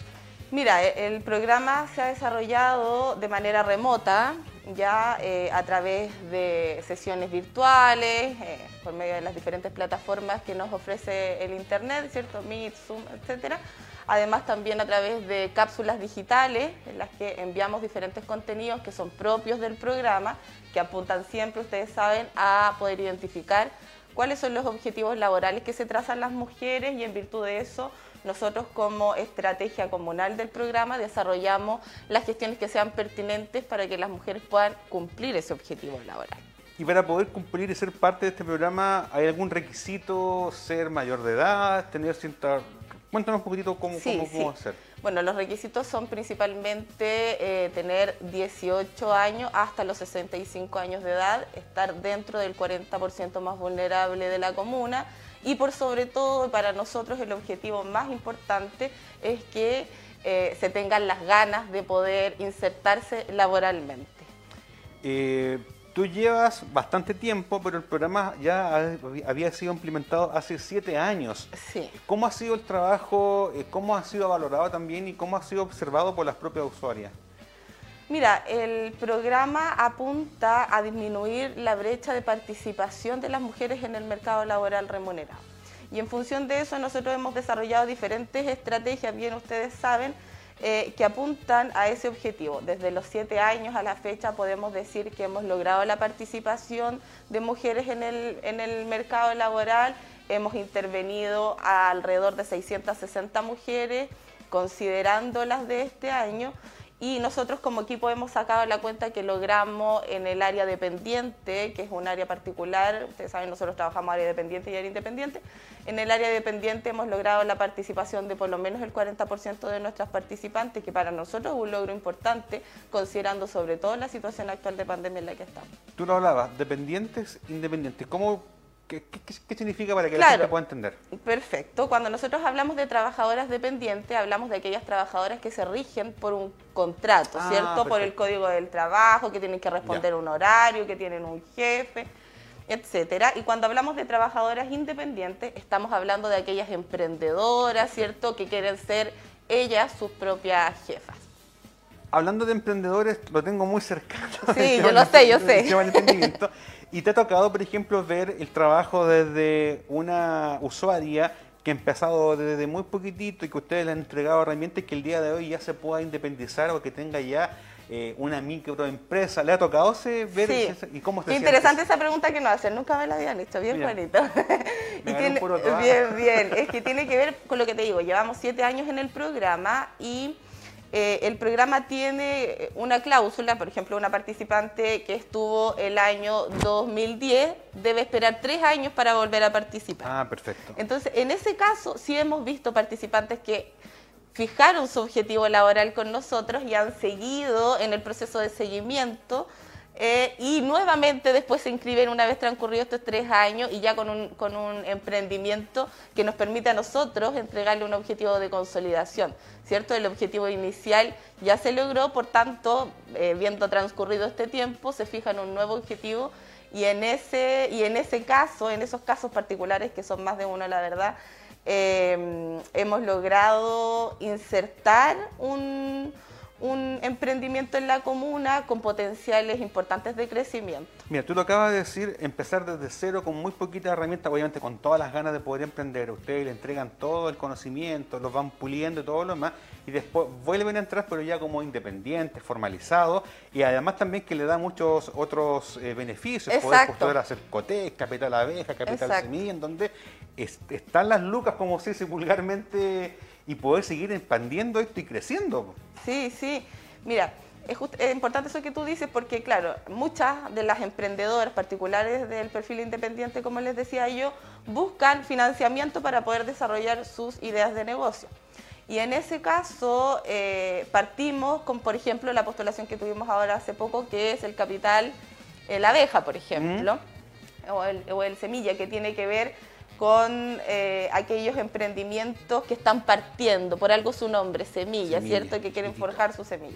Mira, e- el programa se ha desarrollado de manera remota, ya eh, a través de sesiones virtuales, eh, por medio de las diferentes plataformas que nos ofrece el Internet, ¿cierto? Meet, Zoom, etcétera. Además también a través de cápsulas digitales en las que enviamos diferentes contenidos que son propios del programa, que apuntan siempre, ustedes saben, a poder identificar cuáles son los objetivos laborales que se trazan las mujeres y en virtud de eso nosotros como estrategia comunal del programa desarrollamos las gestiones que sean pertinentes para que las mujeres puedan cumplir ese objetivo laboral. Y para poder cumplir y ser parte de este programa, ¿hay algún requisito? ¿Ser mayor de edad? ¿Tener cierta...? Cuéntanos un poquitito cómo, Sí, cómo, sí. cómo hacer. Bueno, los requisitos son principalmente eh, tener 18 años hasta los 65 años de edad, estar dentro del 40% más vulnerable de la comuna y por sobre todo para nosotros el objetivo más importante es que eh, se tengan las ganas de poder insertarse laboralmente. Eh, tú llevas bastante tiempo, pero el programa ya ha- había sido implementado hace siete años. Sí. ¿Cómo ha sido el trabajo? eh, ¿Cómo ha sido valorado también y cómo ha sido observado por las propias usuarias? Mira, el programa apunta a disminuir la brecha de participación de las mujeres en el mercado laboral remunerado. Y en función de eso nosotros hemos desarrollado diferentes estrategias, bien ustedes saben, eh, que apuntan a ese objetivo. Desde los siete años a la fecha podemos decir que hemos logrado la participación de mujeres en el, en el mercado laboral, hemos intervenido a alrededor de 660 mujeres, considerando las de este año, y nosotros como equipo hemos sacado la cuenta que logramos en el área dependiente, que es un área particular, ustedes saben, nosotros trabajamos área dependiente y área independiente, en el área dependiente hemos logrado la participación de por lo menos el 40% de nuestras participantes, que para nosotros es un logro importante, considerando sobre todo la situación actual de pandemia en la que estamos. Tú lo hablabas, dependientes, independientes. ¿Cómo, qué, qué- qué- qué significa para que la gente pueda entender? Perfecto. Cuando nosotros hablamos de trabajadoras dependientes, hablamos de aquellas trabajadoras que se rigen por un contrato, Ah, ¿cierto? Por el código del trabajo, que tienen que responder Ya. un horario, que tienen un jefe, etcétera. Y cuando hablamos de trabajadoras independientes, estamos hablando de aquellas emprendedoras, ¿cierto? Que quieren ser ellas sus propias jefas. Hablando de emprendedores, lo tengo muy cercano. Sí, el yo lo sé, yo del- sé. Y te ha tocado, por ejemplo, ver el trabajo desde una usuaria que ha empezado desde muy poquitito y que ustedes le han entregado herramientas que el día de hoy ya se pueda independizar o que tenga ya eh, una microempresa. ¿Le ha tocado ese, ver Sí. ese- y cómo se Qué interesante esa pregunta que nos hacen, nunca me la habían hecho, bien bonito. Y tiene- ¿ah? bien, bien, es que tiene que ver con lo que te digo, llevamos siete años en el programa y eh, el programa tiene una cláusula, por ejemplo, una participante que estuvo el año 2010 debe esperar tres años para volver a participar. Ah, perfecto. Entonces, en ese caso, sí hemos visto participantes que fijaron su objetivo laboral con nosotros y han seguido en el proceso de seguimiento eh, y nuevamente después se inscriben una vez transcurridos estos tres años y ya con un, con un emprendimiento que nos permite a nosotros entregarle un objetivo de consolidación, ¿cierto? El objetivo inicial ya se logró, por tanto, eh, viendo transcurrido este tiempo, se fija en un nuevo objetivo y en ese, y en ese caso, en esos casos particulares, que son más de uno, la verdad, eh, hemos logrado insertar un, un emprendimiento en la comuna con potenciales importantes de crecimiento. Mira, tú lo acabas de decir, empezar desde cero con muy poquitas herramientas, obviamente con todas las ganas de poder emprender. Ustedes le entregan todo el conocimiento, los van puliendo y todo lo demás, y después vuelven a entrar, pero ya como independientes, formalizados, y además también que le da muchos otros eh, beneficios, poder postular a hacer COTEC, Capital Abeja, Capital Semilla, en donde están las lucas, como se dice vulgarmente, y poder seguir expandiendo esto y creciendo. Sí, sí. Mira, es, importante eso que tú dices porque, claro, muchas de las emprendedoras particulares del perfil independiente, como les decía yo, buscan financiamiento para poder desarrollar sus ideas de negocio. Y en ese caso eh, partimos con, por ejemplo, la postulación que tuvimos ahora hace poco, que es el capital, la abeja, por ejemplo, o, el, o el semilla, que tiene que ver con eh, aquellos emprendimientos que están partiendo, por algo su nombre, semilla, ¿cierto? Que quieren forjar su semilla.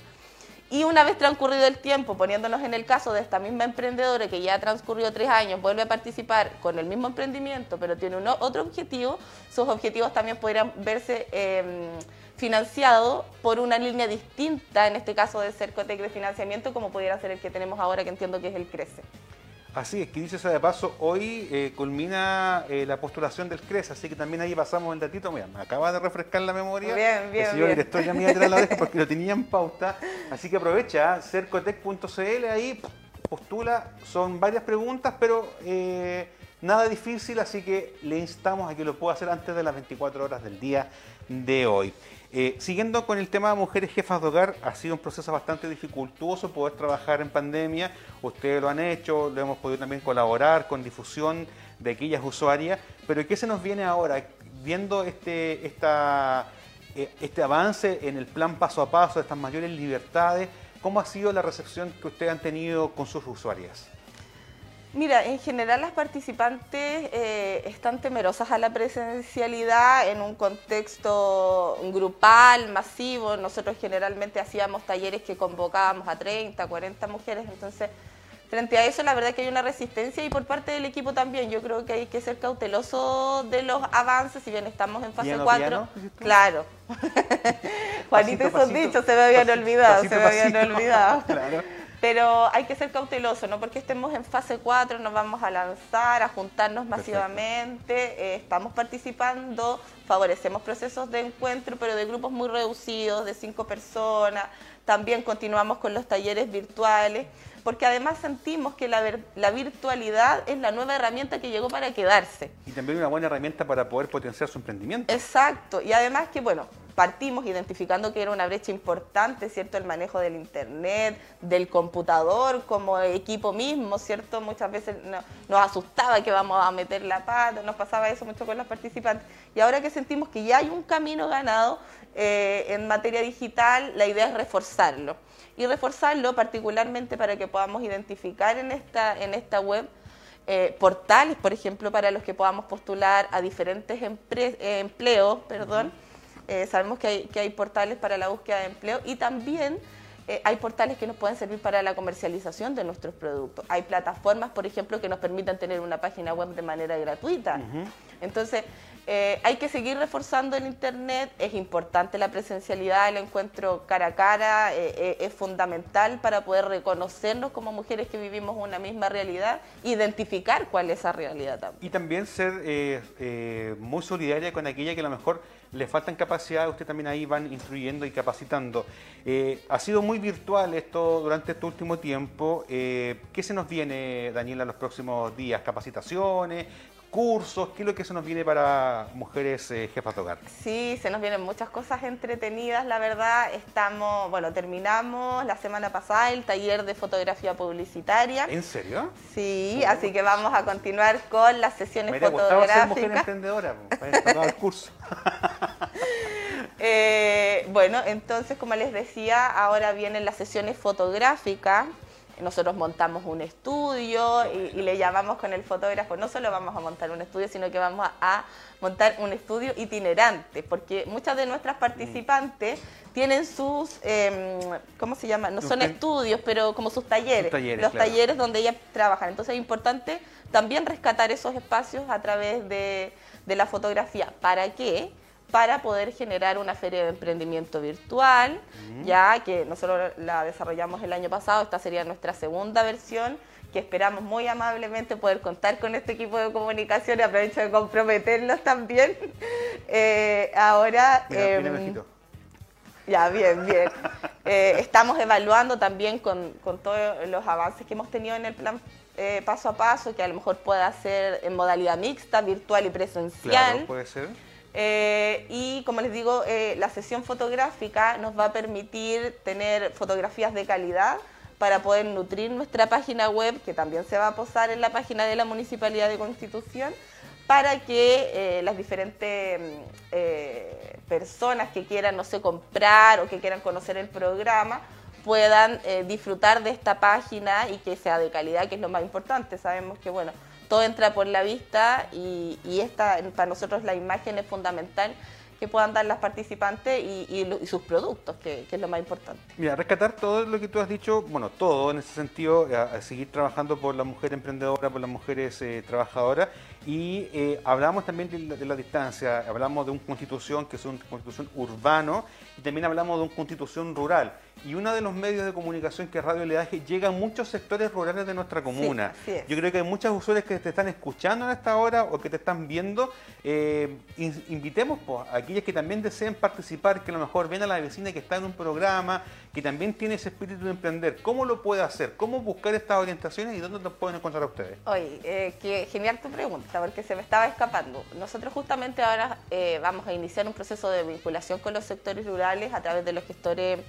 Y una vez transcurrido el tiempo, poniéndonos en el caso de esta misma emprendedora que ya ha transcurrido tres años, vuelve a participar con el mismo emprendimiento, pero tiene otro objetivo, sus objetivos también podrían verse em, financiados por una línea distinta, en este caso de Cercotec de financiamiento, como pudiera ser el que tenemos ahora, que entiendo que es el CRECE. Así es, que dice sea de paso, hoy eh, culmina eh, la postulación del CRES, así que también ahí pasamos el datito. Mira, me acaba de refrescar la memoria. Bien, bien, el señor director ya me iba a la oreja porque lo tenía en pauta. Así que aprovecha, cercotec.cl, ahí postula. Son varias preguntas, pero eh, nada difícil, así que le instamos a que lo pueda hacer antes de las 24 horas del día de hoy. Eh, siguiendo con el tema de mujeres jefas de hogar, ha sido un proceso bastante dificultuoso poder trabajar en pandemia. Ustedes lo han hecho, lo hemos podido también colaborar con difusión de aquellas usuarias. Pero ¿qué se nos viene ahora? Viendo este, eh, este avance en el plan paso a paso, estas mayores libertades, ¿cómo ha sido la recepción que ustedes han tenido con sus usuarias? Mira, en general las participantes eh, están temerosas a la presencialidad en un contexto grupal, masivo. Nosotros generalmente hacíamos talleres que convocábamos a 30, 40 mujeres, entonces frente a eso la verdad que hay una resistencia y por parte del equipo también. Yo creo que hay que ser cauteloso de los avances, si bien estamos en fase 4. claro. Juanito, esos dichos se me habían olvidado, se me habían olvidado. claro. Pero hay que ser cauteloso, no porque estemos en fase 4 nos vamos a lanzar, a juntarnos masivamente, eh, estamos participando, favorecemos procesos de encuentro, pero de grupos muy reducidos, de cinco personas, también continuamos con los talleres virtuales, porque además sentimos que la, la virtualidad es la nueva herramienta que llegó para quedarse. Y también una buena herramienta para poder potenciar su emprendimiento. Exacto, y además que, bueno, partimos identificando que era una brecha importante, ¿cierto? El manejo del Internet, del computador como equipo mismo, ¿cierto? Muchas veces nos asustaba que vamos a meter la pata, nos pasaba eso mucho con los participantes. Y ahora que sentimos que ya hay un camino ganado eh, en materia digital, la idea es reforzarlo. Y reforzarlo particularmente para que podamos identificar en esta, en esta web eh, portales, por ejemplo, para los que podamos postular a diferentes empleos, perdón, eh, sabemos que hay, que hay portales para la búsqueda de empleo y también eh, hay portales que nos pueden servir para la comercialización de nuestros productos. Hay plataformas, por ejemplo, que nos permitan tener una página web de manera gratuita. Entonces, eh, hay que seguir reforzando el Internet, es importante la presencialidad, el encuentro cara a cara, es fundamental para poder reconocernos como mujeres que vivimos una misma realidad, identificar cuál es esa realidad también. Y también ser muy solidaria con aquella que a lo mejor le faltan capacidades, usted también ahí van instruyendo y capacitando. Eh, ha sido muy virtual esto durante este último tiempo. Eh, ¿Qué se nos viene, Daniela, los próximos días? ¿Capacitaciones? Cursos, ¿qué es lo que se nos viene para mujeres eh, jefas de hogar? Sí, se nos vienen muchas cosas entretenidas, la verdad. Estamos, bueno, terminamos la semana pasada el taller de fotografía publicitaria. ¿En serio? Sí, así que vamos a continuar con las sesiones Me fotográficas. ser mujer emprendedora, para el curso. Eh, bueno, entonces, como les decía, ahora vienen las sesiones fotográficas nosotros montamos un estudio y, le llamamos con el fotógrafo, no solo vamos a montar un estudio, sino que vamos a, montar un estudio itinerante, porque muchas de nuestras participantes tienen sus, em, ¿cómo se llama? No son estudios, pero como sus talleres, los talleres donde ellas trabajan. Entonces es importante también rescatar esos espacios a través de, de la fotografía. ¿Para qué? Para poder generar una feria de emprendimiento virtual, ya que nosotros la desarrollamos el año pasado, esta sería nuestra segunda versión, que esperamos muy amablemente poder contar con este equipo de comunicación y aprovecho de comprometerlos también. Eh, ahora... Mira, mira, Mejito. ya, bien, bien. Eh, estamos evaluando también con, con todos los avances que hemos tenido en el plan eh, paso a paso, que a lo mejor pueda ser en modalidad mixta, virtual y presencial. Claro, puede ser. Eh, y como les digo, eh, la sesión fotográfica nos va a permitir tener fotografías de calidad para poder nutrir nuestra página web, que también se va a posar en la página de la Municipalidad de Constitución, para que eh, las diferentes mm, personas que quieran, no sé, comprar o que quieran conocer el programa, puedan disfrutar de esta página y que sea de calidad, que es lo más importante. Sabemos que, bueno, todo entra por la vista y, y esta, para nosotros la imagen es fundamental que puedan dar las participantes y, y sus productos, que, que es lo más importante. Mira, rescatar todo lo que tú has dicho, bueno, todo en ese sentido, a, a seguir trabajando por la mujer emprendedora, por las mujeres eh, trabajadoras. Y eh, hablamos también de la, de la distancia, hablamos de un constitución que es una constitución urbano y también hablamos de una constitución rural. Y uno de los medios de comunicación que es Radio Leaje llega a muchos sectores rurales de nuestra comuna. Yo creo que hay muchas usuarias que te están escuchando en esta hora o que te están viendo. Eh, in- invitemos pues, a aquellas que también deseen participar, que a lo mejor ven a la vecina que está en un programa, que también tiene ese espíritu de emprender. ¿Cómo lo puede hacer? ¿Cómo buscar estas orientaciones y dónde los pueden encontrar a ustedes? Oye, eh, que genial tu pregunta, porque se me estaba escapando. Nosotros justamente ahora eh, vamos a iniciar un proceso de vinculación con los sectores rurales a través de los gestores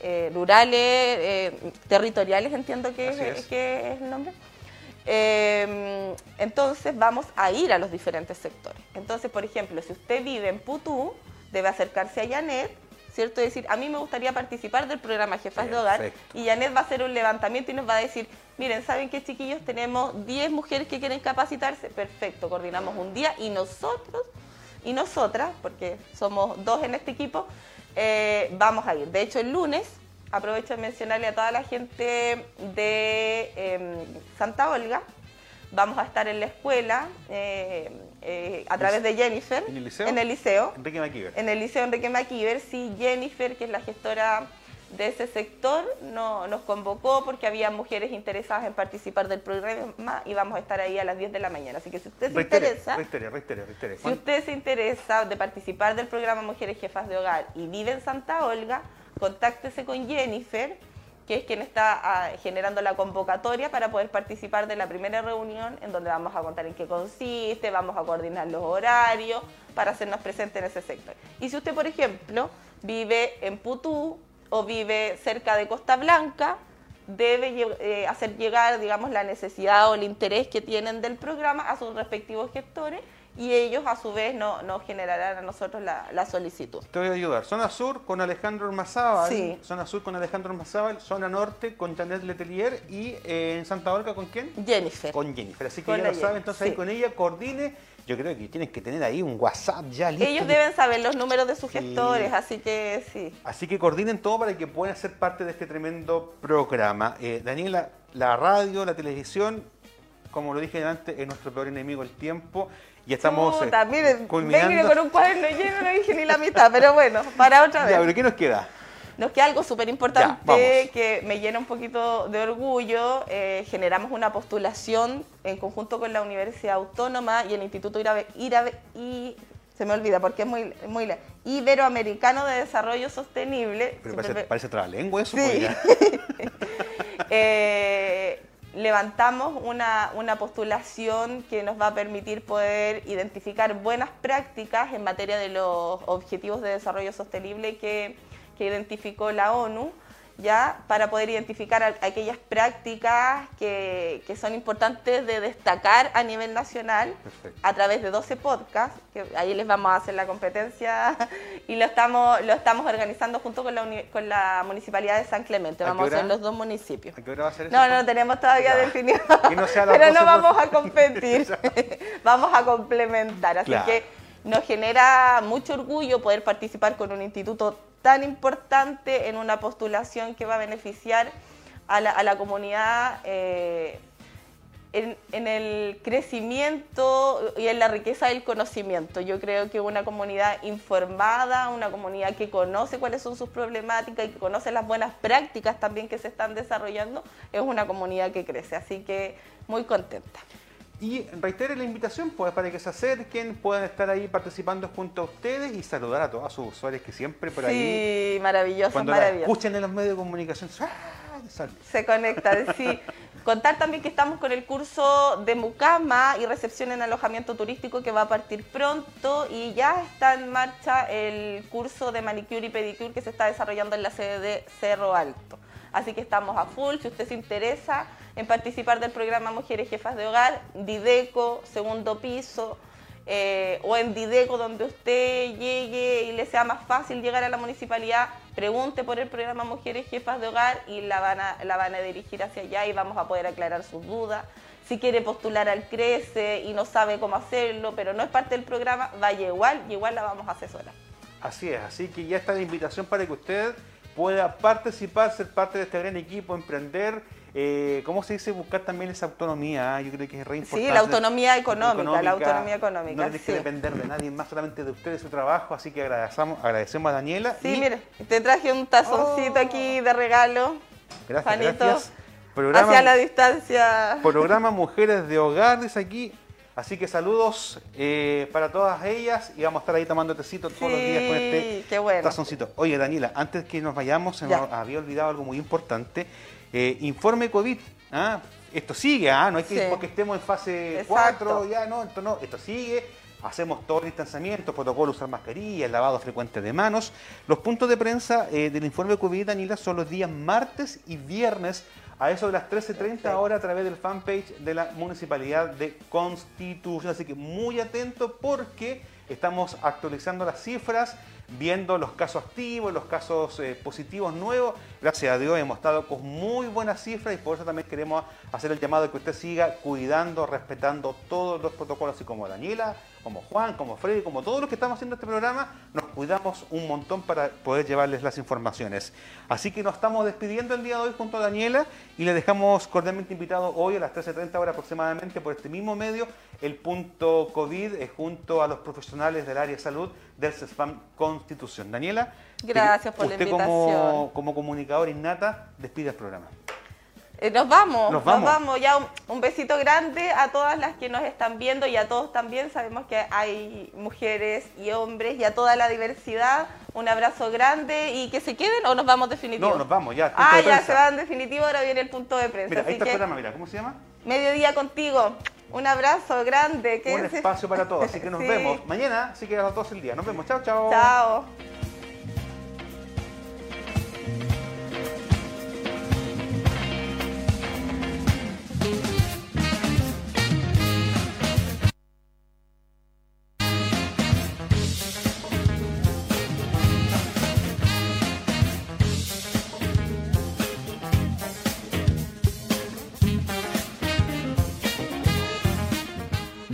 eh, rurales, eh, territoriales, entiendo que es, es. que es el nombre. Eh, entonces vamos a ir a los diferentes sectores. Entonces, por ejemplo, si usted vive en Putú, debe acercarse a Janet, ¿cierto? Y decir, a mí me gustaría participar del programa Jefas de Hogar. Y Janet va a hacer un levantamiento y nos va a decir, miren, ¿saben qué chiquillos? Tenemos 10 mujeres que quieren capacitarse. Perfecto, coordinamos un día y nosotros y nosotras, porque somos dos en este equipo, eh, vamos a ir. De hecho, el lunes, aprovecho de mencionarle a toda la gente de em, Santa Olga, vamos a estar en la escuela eh, eh, a través de Jennifer. ¿En el liceo? En el liceo. Enrique Maquiver. En el Liceo Enrique Maquiver, sí, Jennifer, que es la gestora de ese sector, no, nos convocó porque había mujeres interesadas en participar del programa y vamos a estar ahí a las 10 de la mañana. Así que si usted se Reitere, interesa, reitere, reitere, si ¿Cuán- usted se interesa de participar del programa Mujeres Jefas de Hogar y vive en Santa Olga, contáctese con Jennifer, que es quien está ah, generando la convocatoria para poder participar de la primera reunión en donde vamos a contar en qué consiste, vamos a coordinar los horarios para hacernos presentes en ese sector. Y si usted, por ejemplo, vive en Putú o vive cerca de Costa Blanca, debe eh, hacer llegar, digamos, la necesidad o el interés que tienen del programa a sus respectivos gestores y ellos a su vez no- nos generarán a nosotros la, la solicitud. Te voy a ayudar. Zona Sur con Alejandro Ormazábal. Sí. Zona Sur con Alejandro Ormazábal. Zona Norte con Janet Letelier. Y eh, en Santa Olga con quién? Jennifer. Con Jennifer. Así que ya lo saben, Jenny, entonces ahí con ella coordine. Yo creo que tienen que tener ahí un WhatsApp ya listo. Ellos deben saber los números de sus Sí. gestores, así que sí. Así que coordinen todo para que puedan ser parte de este tremendo programa. Eh, Daniela, la radio, la televisión, como lo dije antes, es nuestro peor enemigo el tiempo. Y estamos eh, Puta, miren, culminando. vengo con un cuaderno lleno, no dije ni la mitad, pero bueno, para otra vez. Ya, pero ¿qué nos queda? Nos queda algo súper importante que me llena un poquito de orgullo. Eh, generamos una postulación en conjunto con la Universidad Autónoma y el Instituto Irabe- Irabe- y se me olvida porque es muy, muy Iberoamericano de Desarrollo Sostenible. Pero parece, me- parece trabalengua eso. Sí. Eh, levantamos una, una postulación que nos va a permitir poder identificar buenas prácticas en materia de los objetivos de desarrollo sostenible que, que identificó la ONU, ya para poder identificar a- aquellas prácticas que, que son importantes de destacar a nivel nacional Perfecto. a través de 12 podcasts, que ahí les vamos a hacer la competencia y lo estamos, lo estamos organizando junto con la, uni- con la Municipalidad de San Clemente. ¿A qué Vamos a hacer los dos municipios. ¿A qué hora va a ser eso? No, no tenemos todavía Ya. definido, no pero no 12 por- vamos a competir, vamos a complementar. Así Claro. que nos genera mucho orgullo poder participar con un instituto tan importante en una postulación que va a beneficiar a la, comunidad. eh, en, el crecimiento y en la riqueza del conocimiento. Yo creo que una comunidad informada, una comunidad que conoce cuáles son sus problemáticas y que conoce las buenas prácticas también que se están desarrollando, es una comunidad que crece. Así que muy contenta. Y reitere la invitación pues, para que se acerquen, puedan estar ahí participando junto a ustedes y saludar a todos sus usuarios que siempre por ahí. Sí, maravilloso, cuando maravilloso. La escuchen en los medios de comunicación, ¡ah! se conectan, sí. Contar también que estamos con el curso de Mucama y recepción en alojamiento turístico que va a partir pronto y ya está en marcha el curso de manicure y pedicure que se está desarrollando en la sede de Cerro Alto. Así que estamos a full, si usted se interesa en participar del programa Mujeres Jefas de Hogar, Dideco, segundo piso, eh, o en Dideco, donde usted llegue y le sea más fácil llegar a la municipalidad, pregunte por el programa Mujeres Jefas de Hogar y la van a, la van a dirigir hacia allá y vamos a poder aclarar sus dudas. Si quiere postular al CRECE y no sabe cómo hacerlo, pero no es parte del programa, vaya igual y igual la vamos a asesorar. Así es, así que ya está la invitación para que usted pueda participar, ser parte de este gran equipo, emprender eh, ¿cómo se dice? Buscar también esa autonomía, ah, yo creo que es re importante. Sí, la autonomía económica, la autonomía económica. No tienes que depender de nadie más, solamente de usted y su trabajo, así que agradecemos, agradecemos a Daniela. Sí, mire, te traje un tazoncito oh. aquí de regalo. Gracias, gracias. Programa, hacia la distancia. Programa Mujeres de Hogar, dice aquí. Así que saludos eh, para todas ellas y vamos a estar ahí tomando tecito todos los días con este tazoncito. Oye, Daniela, antes que nos vayamos, se nos había olvidado algo muy importante. Eh, informe COVID. ¿ah? Esto sigue, ¿ah? no hay que porque estemos en fase 4, ya no, esto no, esto sigue. Hacemos todo el distanciamiento, protocolo usar mascarilla, el lavado frecuente de manos. Los puntos de prensa eh, del informe COVID, Daniela, son los días martes y viernes a eso de las 13.30 horas a través del fanpage de la Municipalidad de Constitución. Así que muy atento porque estamos actualizando las cifras viendo los casos activos, los casos eh, positivos nuevos. Gracias a Dios hemos estado con muy buenas cifras y por eso también queremos hacer el llamado de que usted siga cuidando, respetando todos los protocolos, así como Daniela, como Juan, como Freddy, como todos los que estamos haciendo este programa, nos cuidamos un montón para poder llevarles las informaciones. Así que nos estamos despidiendo el día de hoy junto a Daniela y le dejamos cordialmente invitado hoy a las 13.30 horas aproximadamente por este mismo medio, el punto COVID, eh, junto a los profesionales del área de salud del CESFAM Constitución. Daniela, gracias por la invitación. Como, como comunicador innata, despide el programa. Eh, nos vamos, nos vamos, Ya un, besito grande a todas las que nos están viendo y a todos también. Sabemos que hay mujeres y hombres y a toda la diversidad. Un abrazo grande y que se queden o nos vamos definitivo. No, nos vamos ya. Ah, ya se van definitivo, ahora viene el punto de prensa. Mira, ahí está el programa, mira, ¿cómo se llama? Mediodía contigo. Un abrazo grande. Un espacio para todos, así que nos vemos mañana, así que a las 12 el día. Nos vemos, chao, chao. Chao.